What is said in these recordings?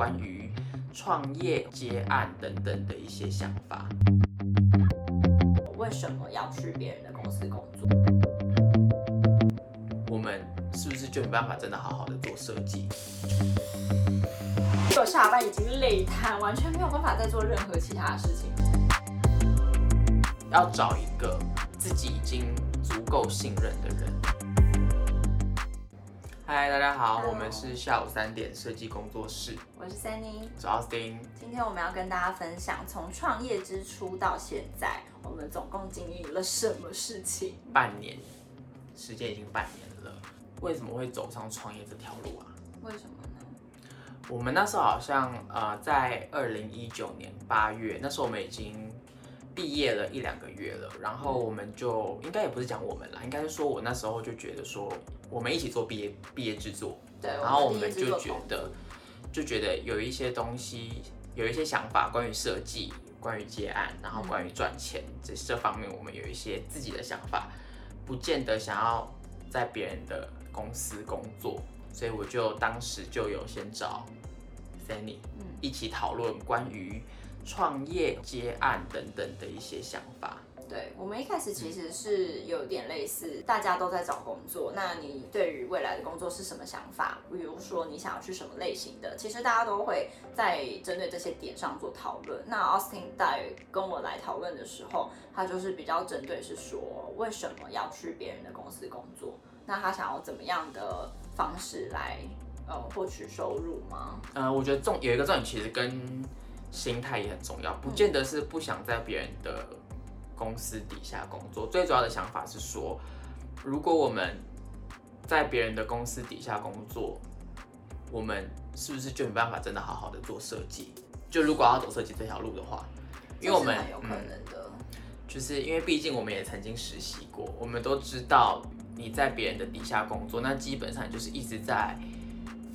关于创业、接案等等的一些想法。为什么要去别人的公司工作？我们是不是就没办法真的好好的做设计？我下班已经累瘫，完全没有办法再做任何其他的事情。要找一个自己已经足够信任的人。嗨，大家好.我们是下午三点设计工作室。我是 Sunny，我是 Austin。今天我们要跟大家分享，从创业之初到现在，我们总共经历了什么事情？半年，时间已经半年了。为什么会走上创业这条路啊？为什么呢？我们那时候好像呃，在二零一九年八月，那时候我们已经。毕业了一两个月了，然后我们就应该也不是讲我们啦，应该是说我那时候就觉得说，我们一起做毕业毕业制作，对，然后我们就觉得就觉得有一些东西，有一些想法关于设计，关于接案，然后关于赚钱，这、嗯、这方面我们有一些自己的想法，不见得想要在别人的公司工作，所以我就当时就有先找 Sunny 一起讨论关于。创业、接案等等的一些想法。对，我们一开始其实是有点类似，大家都在找工作。那你对于未来的工作是什么想法？比如说你想要去什么类型的？其实大家都会在针对这些点上做讨论。那 Austin 在跟我来讨论的时候，他就是比较针对是说，为什么要去别人的公司工作？那他想要怎么样的方式来呃获取收入吗？嗯、呃，我觉得重有一个重点，其实跟心态也很重要，不见得是不想在别人的公司底下工作。最主要的想法是说，如果我们在别人的公司底下工作，我们是不是就没办法真的好好的做设计？就如果要走设计这条路的话，因为我们有可能的，嗯，就是因为毕竟我们也曾经实习过，我们都知道你在别人的底下工作，那基本上就是一直在。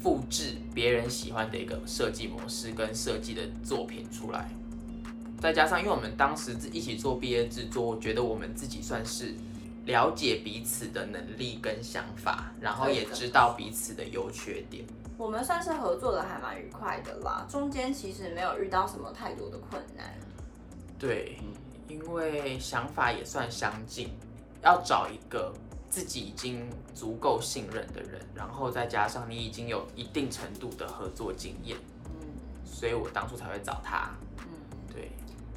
复制别人喜欢的一个设计模式跟设计的作品出来，再加上因为我们当时一起做毕业制作，我觉得我们自己算是了解彼此的能力跟想法，然后也知道彼此的优缺点。我们算是合作的还蛮愉快的啦，中间其实没有遇到什么太多的困难。对，因为想法也算相近，要找一个。自己已经足够信任的人，然后再加上你已经有一定程度的合作经验，嗯，所以我当初才会找他，嗯，对。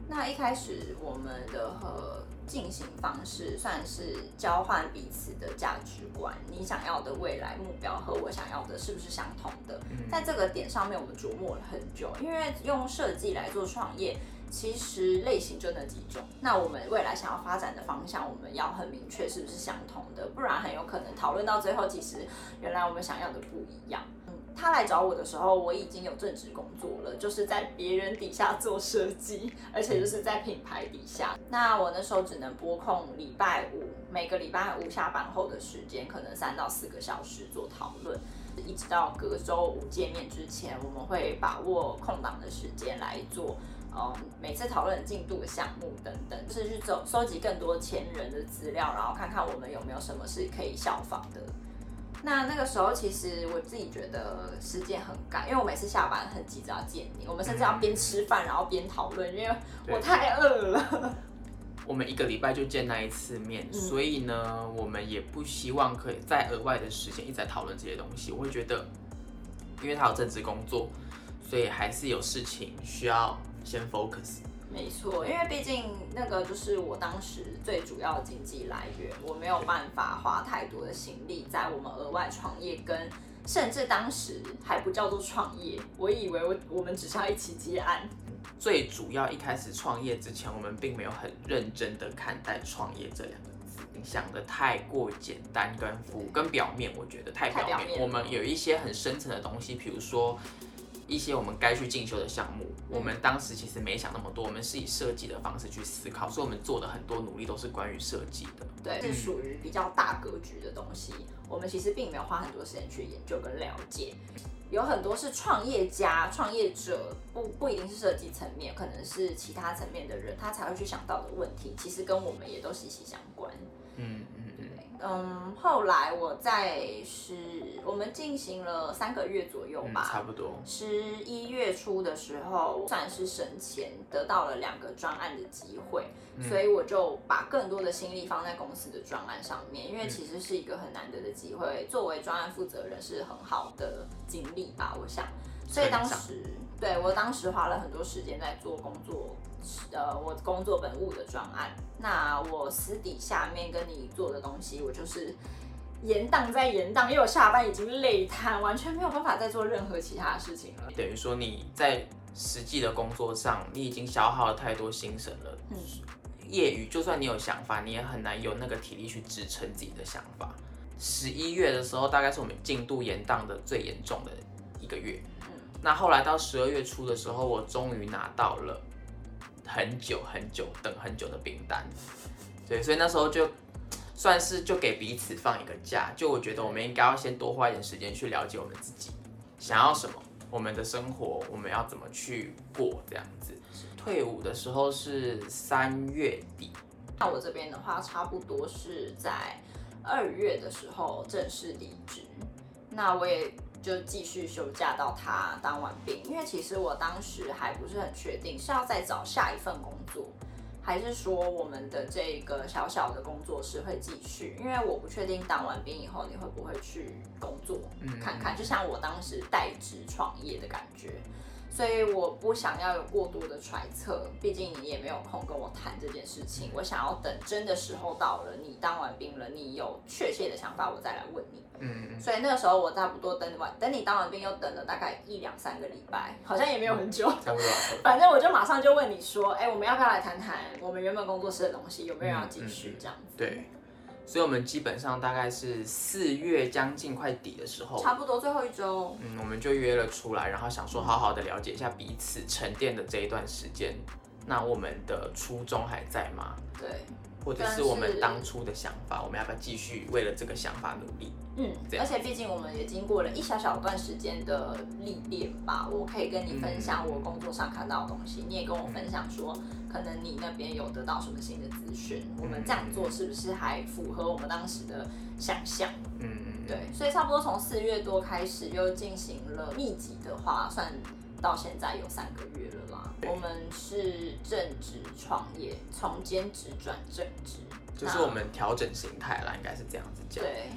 那一开始我们的和进行方式算是交换彼此的价值观，你想要的未来目标和我想要的是不是相同的？嗯，在这个点上面，我们琢磨了很久，因为用设计来做创业。其实类型就那几种，那我们未来想要发展的方向，我们要很明确是不是相同的，不然很有可能讨论到最后，其实原来我们想要的不一样。嗯，他来找我的时候，我已经有正职工作了，就是在别人底下做设计，而且就是在品牌底下。那我那时候只能拨空礼拜五，每个礼拜五下班后的时间，可能三到四个小时做讨论，一直到隔周五见面之前，我们会把握空档的时间来做。嗯，每次讨论进度的项目等等，就是去走收集更多前人的资料，然后看看我们有没有什么是可以效仿的。那那个时候，其实我自己觉得时间很赶，因为我每次下班很急着要见你，我们甚至要边吃饭然后边讨论，因为我太饿了。我们一个礼拜就见那一次面，嗯，所以呢，我们也不希望可以再额外的时间一直在讨论这些东西。我会觉得，因为他有正职工作，所以还是有事情需要。先 focus，没错，因为毕竟那个就是我当时最主要的经济来源，我没有办法花太多的心力在我们额外创业跟，甚至当时还不叫做创业，我以为我我们只是要一起接案。最主要一开始创业之前，我们并没有很认真的看待创业这两个字，你想的太过简单跟浮跟表面，我觉得太表面。表面我们有一些很深层的东西，比如说。一些我们该去进修的项目，我们当时其实没想那么多，我们是以设计的方式去思考，所以我们做的很多努力都是关于设计的。对，是属于比较大格局的东西，我们其实并没有花很多时间去研究跟了解。有很多是创业家、创业者，不不一定是设计层面，可能是其他层面的人，他才会去想到的问题，其实跟我们也都息息相关。嗯嗯嗯。后来我在是我们进行了三个月左右吧，嗯、差不多。十一月初的时候，算是省钱得到了两个专案的机会，嗯、所以我就把更多的心力放在公司的专案上面，因为其实是一个很难得的机会。作为专案负责人是很好的经历吧，我想。所以当时，对，我当时花了很多时间在做工作。呃，我工作本务的专案，那我私底下面跟你做的东西，我就是延宕在延宕，因为我下班已经累瘫，完全没有办法再做任何其他的事情了。等于说你在实际的工作上，你已经消耗了太多心神了。嗯，业余就算你有想法，你也很难有那个体力去支撑自己的想法。十一月的时候，大概是我们进度延宕的最严重的一个月。那后来到十二月初的时候，我终于拿到了。很久很久等很久的订单，对，所以那时候就算是就给彼此放一个假，就我觉得我们应该要先多花一点时间去了解我们自己想要什么，我们的生活我们要怎么去过这样子。退伍的时候是三月底，那我这边的话差不多是在二月的时候正式离职，那我也。就继续休假到他当完兵，因为其实我当时还不是很确定是要再找下一份工作，还是说我们的这个小小的工作室会继续，因为我不确定当完兵以后你会不会去工作看看，就像我当时代职创业的感觉。所以我不想要有过多的揣测，毕竟你也没有空跟我谈这件事情。我想要等真的时候到了，你当完兵了，你有确切的想法，我再来问你。嗯，所以那个时候我差不多等完，等你当完兵又等了大概一两三个礼拜，好像也没有很久。差不多。反正我就马上就问你说，哎，我们要不要来谈谈我们原本工作室的东西，有没有人要继续这样子？对。所以，我们基本上大概是四月将近快底的时候，差不多最后一周，嗯，我们就约了出来，然后想说好好的了解一下彼此沉淀的这一段时间。那我们的初衷还在吗？对。或者是我们当初的想法，我们要不要继续为了这个想法努力？嗯，而且毕竟我们也经过了一小小段时间的历练吧，我可以跟你分享我工作上看到的东西，你也跟我分享说，可能你那边有得到什么新的资讯，我们这样做是不是还符合我们当时的想象？嗯嗯，对，所以差不多从四月多开始又进行了密集的话，算到现在有三个月。我们是正职创业，从兼职转正职，就是我们调整心态啦，应该是这样子讲。对，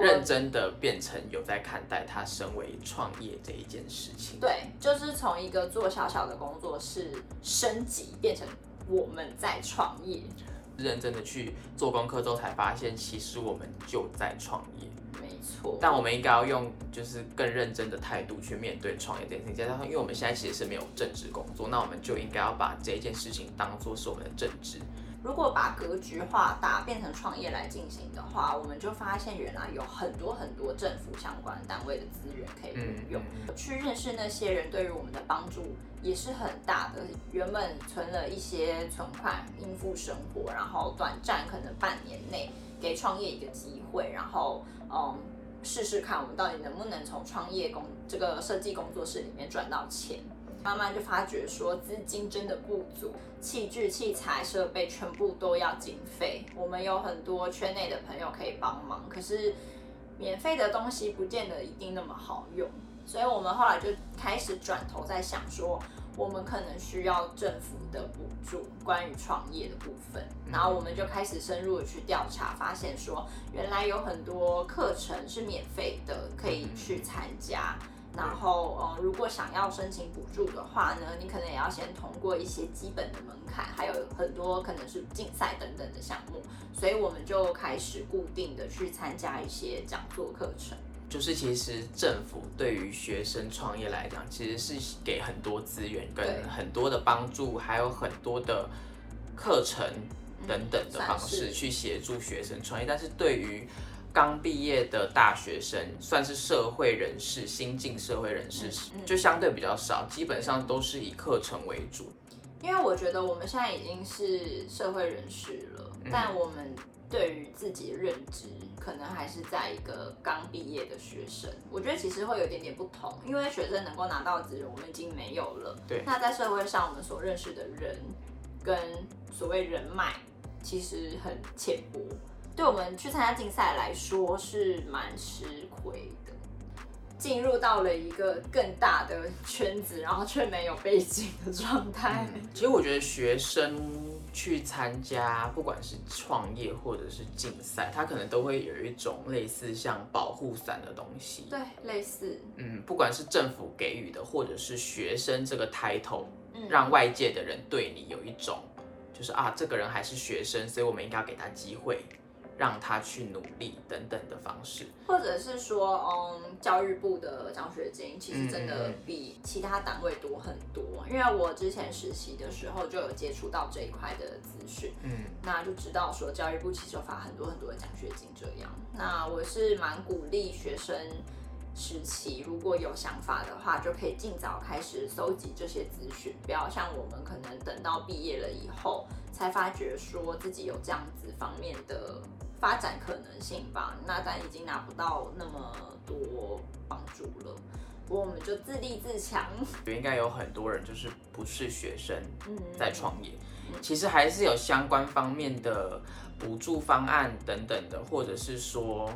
认真的变成有在看待他身为创业这一件事情。对，就是从一个做小小的工作室升级，变成我们在创业。认真的去做功课之后，才发现其实我们就在创业。错，但我们应该要用就是更认真的态度去面对创业这件事情。加上，因为我们现在其实是没有正职工作，那我们就应该要把这件事情当做是我们的正职。如果把格局化大，变成创业来进行的话，我们就发现原来有很多很多政府相关单位的资源可以运用，嗯、去认识那些人，对于我们的帮助也是很大的。原本存了一些存款应付生活，然后短暂可能半年内给创业一个机会，然后嗯。试试看，我们到底能不能从创业工这个设计工作室里面赚到钱。慢慢就发觉说资金真的不足，器具、器材、设备全部都要经费。我们有很多圈内的朋友可以帮忙，可是免费的东西不见得一定那么好用，所以我们后来就开始转头在想说。我们可能需要政府的补助，关于创业的部分，然后我们就开始深入的去调查，发现说原来有很多课程是免费的，可以去参加。然后，呃，如果想要申请补助的话呢，你可能也要先通过一些基本的门槛，还有很多可能是竞赛等等的项目。所以我们就开始固定的去参加一些讲座课程。就是其实政府对于学生创业来讲，其实是给很多资源跟很多的帮助，还有很多的课程等等的方式去协助学生创业。但是对于刚毕业的大学生，算是社会人士、新进社会人士，就相对比较少，基本上都是以课程为主。因为我觉得我们现在已经是社会人士了，但我们。对于自己的认知，可能还是在一个刚毕业的学生。我觉得其实会有点点不同，因为学生能够拿到资源，我们已经没有了。对。那在社会上，我们所认识的人跟所谓人脉，其实很浅薄。对我们去参加竞赛来说是蛮吃亏的，进入到了一个更大的圈子，然后却没有背景的状态。嗯，其实我觉得学生去参加不管是创业或者是竞赛，他可能都会有一种类似像保护伞的东西。对，类似。嗯，不管是政府给予的，或者是学生这个 title，让外界的人对你有一种。就是啊，这个人还是学生，所以我们应该要给他机会，让他去努力等等的方式，或者是说，嗯，教育部的奖学金其实真的比其他单位多很多。嗯、因为我之前实习的时候就有接触到这一块的资讯，嗯，那就知道说教育部其实有发很多很多的奖学金这样。那我是蛮鼓励学生。时期如果有想法的话，就可以尽早开始搜集这些资讯，不要像我们可能等到毕业了以后才发觉说自己有这样子方面的发展可能性吧。那咱已经拿不到那么多帮助了，不过我们就自立自强。应该有很多人就是不是学生在创业，嗯，其实还是有相关方面的补助方案等等的，或者是说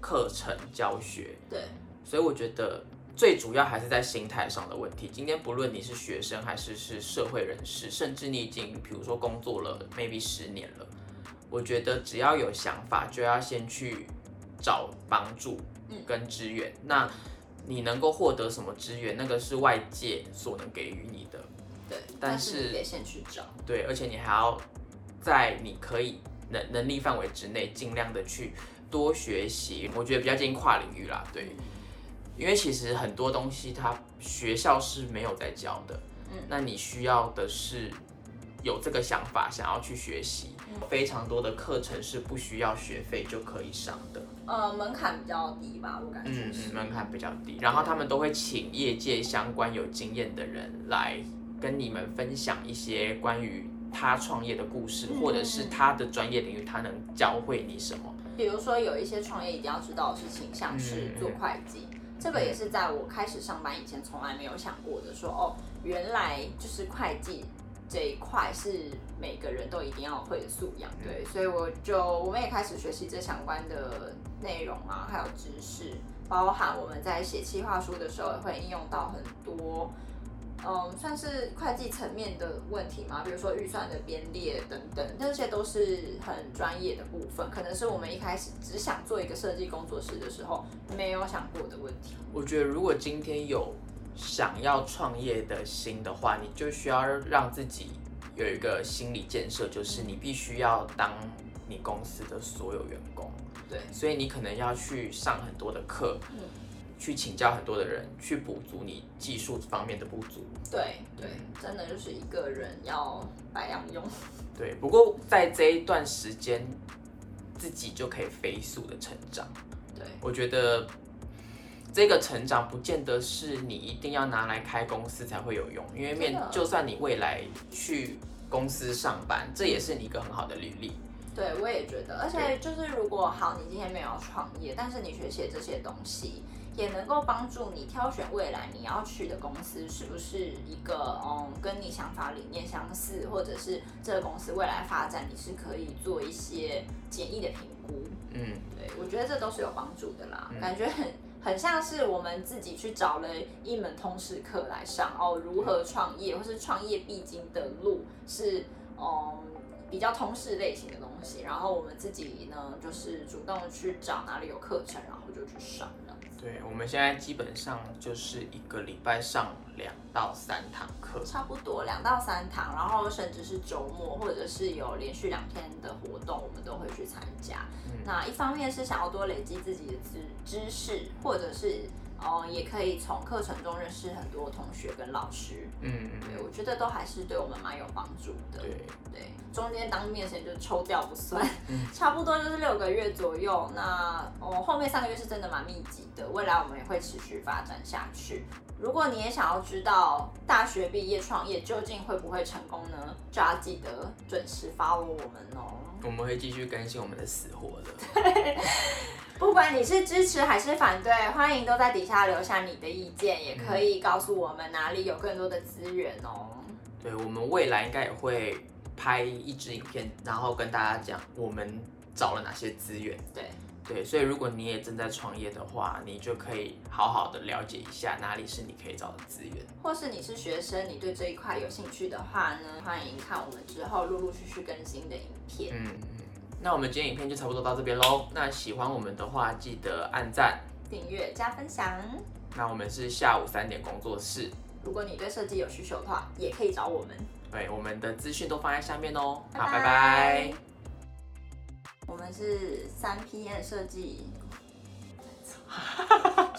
课程教学，对。所以我觉得最主要还是在心态上的问题。今天不论你是学生还是是社会人士，甚至你已经比如说工作了 maybe 十年了，我觉得只要有想法，就要先去找帮助跟资源。嗯。那你能够获得什么资源？那个是外界所能给予你的。对，但是，得先去找。对，而且你还要在你可以能能力范围之内，尽量的去多学习。我觉得比较建议跨领域啦，对。因为其实很多东西，它学校是没有在教的。嗯，那你需要的是有这个想法，想要去学习。嗯，非常多的课程是不需要学费就可以上的。呃，门槛比较低吧，我感觉。嗯嗯，门槛比较低。然后他们都会请业界相关有经验的人来跟你们分享一些关于他创业的故事，嗯，或者是他的专业领域，他能教会你什么。比如说，有一些创业一定要知道的事情，像是做会计。嗯这个也是在我开始上班以前从来没有想过的说，说哦，原来就是会计这一块是每个人都一定要会的素养，对，所以我就我们也开始学习这相关的内容啊，还有知识，包含我们在写企划书的时候也会应用到很多。嗯，算是会计层面的问题嘛，比如说预算的编列等等，这些都是很专业的部分，可能是我们一开始只想做一个设计工作室的时候没有想过的问题。我觉得如果今天有想要创业的心的话，你就需要让自己有一个心理建设，就是你必须要当你公司的所有员工。对，所以你可能要去上很多的课。嗯去请教很多的人，去补足你技术方面的不足。对对，真的就是一个人要百样用。对，不过在这一段时间，自己就可以飞速的成长。对，我觉得这个成长不见得是你一定要拿来开公司才会有用，因为面就算你未来去公司上班，这也是你一个很好的履历。对，我也觉得，而且就是如果好，你今天没有创业，但是你学习这些东西。也能够帮助你挑选未来你要去的公司是不是一个嗯跟你想法理念相似，或者是这个公司未来发展你是可以做一些简易的评估。嗯，对，我觉得这都是有帮助的啦。嗯、感觉很很像是我们自己去找了一门通识课来上哦，如何创业或是创业必经的路是嗯比较通识类型的东西，然后我们自己呢就是主动去找哪里有课程，然后就去上。对，我们现在基本上就是一个礼拜上两到三堂课，差不多两到三堂，然后甚至是周末或者是有连续两天的活动，我们都会去参加。嗯、那一方面是想要多累积自己的知知识，或者是。哦，也可以从课程中认识很多同学跟老师，嗯，对，我觉得都还是对我们蛮有帮助的。对对，中间当面时间就抽掉不算，嗯，差不多就是六个月左右。那哦，后面三个月是真的蛮密集的，未来我们也会持续发展下去。如果你也想要知道大学毕业创业究竟会不会成功呢？就要记得准时 follow 我们哦。我们会继续更新我们的死活的。对。不管你是支持还是反对，欢迎都在底下留下你的意见，也可以告诉我们哪里有更多的资源哦。对，我们未来应该也会拍一支影片，然后跟大家讲我们找了哪些资源。对对，所以如果你也正在创业的话，你就可以好好的了解一下哪里是你可以找的资源。或是你是学生，你对这一块有兴趣的话呢，欢迎看我们之后陆陆续续更新的影片。嗯嗯，那我们今天影片就差不多到这边喽。那喜欢我们的话，记得按赞、订阅、加分享。那我们是下午三点工作室。如果你对设计有需求的话，也可以找我们。对，我们的资讯都放在下面哦。好，拜拜。我们是三 P N 设计。